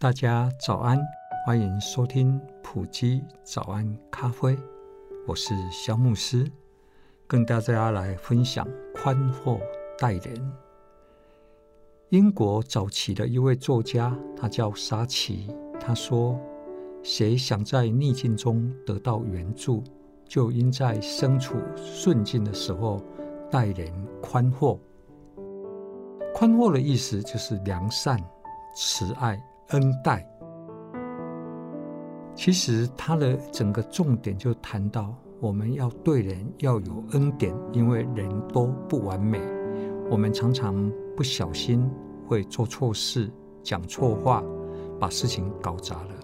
大家早安，欢迎收听普基早安咖啡。我是肖牧师，跟大家来分享宽厚待人。英国早期的一位作家，他叫沙奇，他说：“谁想在逆境中得到援助？”就应在身处顺境的时候待人宽阔。宽阔的意思就是良善、慈爱、恩待。其实他的整个重点就谈到，我们要对人要有恩典，因为人都不完美，我们常常不小心会做错事、讲错话，把事情搞砸了。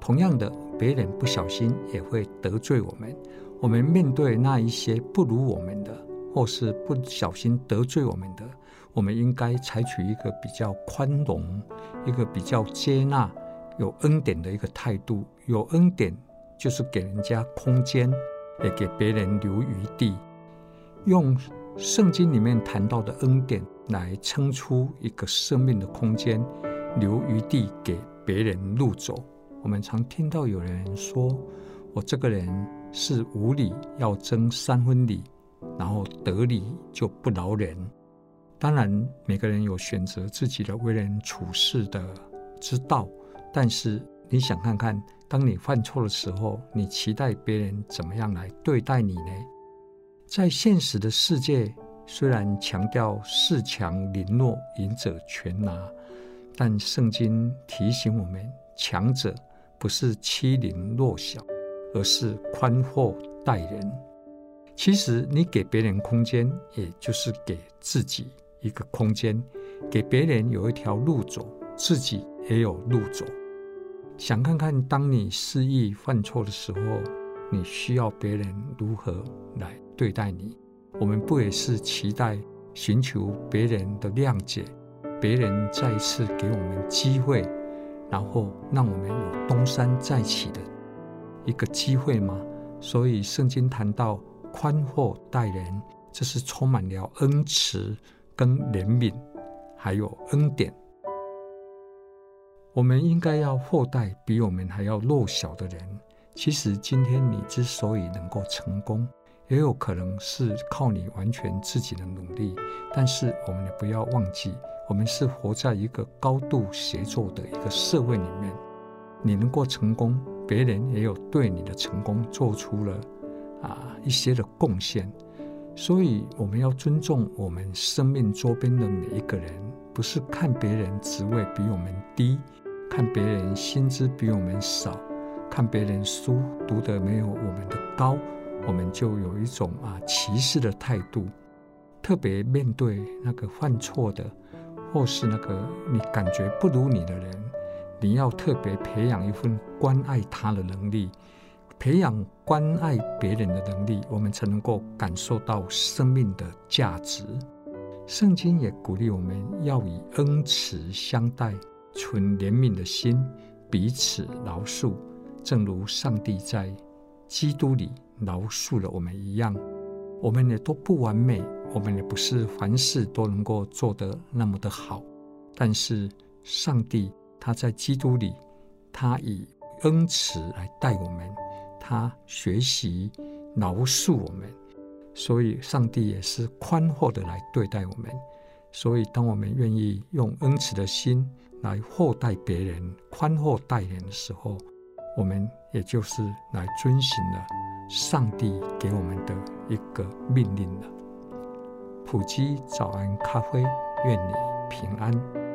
同样的，别人不小心也会得罪我们。我们面对那一些不如我们的，或是不小心得罪我们的，我们应该采取一个比较宽容、一个比较接纳、有恩典的一个态度。有恩典就是给人家空间，也给别人留余地。用圣经里面谈到的恩典来撑出一个生命的空间，留余地给别人路走。我们常听到有人说：“我这个人。”是无理要争三分理，然后得理就不饶人。当然，每个人有选择自己的为人处事的之道，但是你想看看，当你犯错的时候，你期待别人怎么样来对待你呢？在现实的世界，虽然强调恃强凌弱、赢者全拿，但圣经提醒我们，强者不是欺凌弱小。而是宽厚待人。其实，你给别人空间，也就是给自己一个空间，给别人有一条路走，自己也有路走。想看看，当你失意犯错的时候，你需要别人如何来对待你？我们不也是期待寻求别人的谅解，别人再一次给我们机会，然后让我们有东山再起的？一个机会吗？所以圣经谈到宽阔待人，这是充满了恩慈跟怜悯，还有恩典。我们应该要厚待比我们还要弱小的人。其实今天你之所以能够成功，也有可能是靠你完全自己的努力。但是我们也不要忘记，我们是活在一个高度协作的一个社会里面。你能够成功。别人也有对你的成功做出了啊一些的贡献，所以我们要尊重我们生命周边的每一个人，不是看别人职位比我们低，看别人薪资比我们少，看别人书读得没有我们的高，我们就有一种啊歧视的态度。特别面对那个犯错的，或是那个你感觉不如你的人。你要特别培养一份关爱他的能力，培养关爱别人的能力，我们才能够感受到生命的价值。圣经也鼓励我们要以恩慈相待，存怜悯的心，彼此饶恕，正如上帝在基督里饶恕了我们一样。我们也都不完美，我们也不是凡事都能够做得那么的好，但是上帝。他在基督里，他以恩慈来待我们，他学习饶恕我们，所以上帝也是宽厚的来对待我们。所以，当我们愿意用恩慈的心来厚待别人、宽厚待人的时候，我们也就是来遵循了上帝给我们的一个命令了。普基早安咖啡，愿你平安。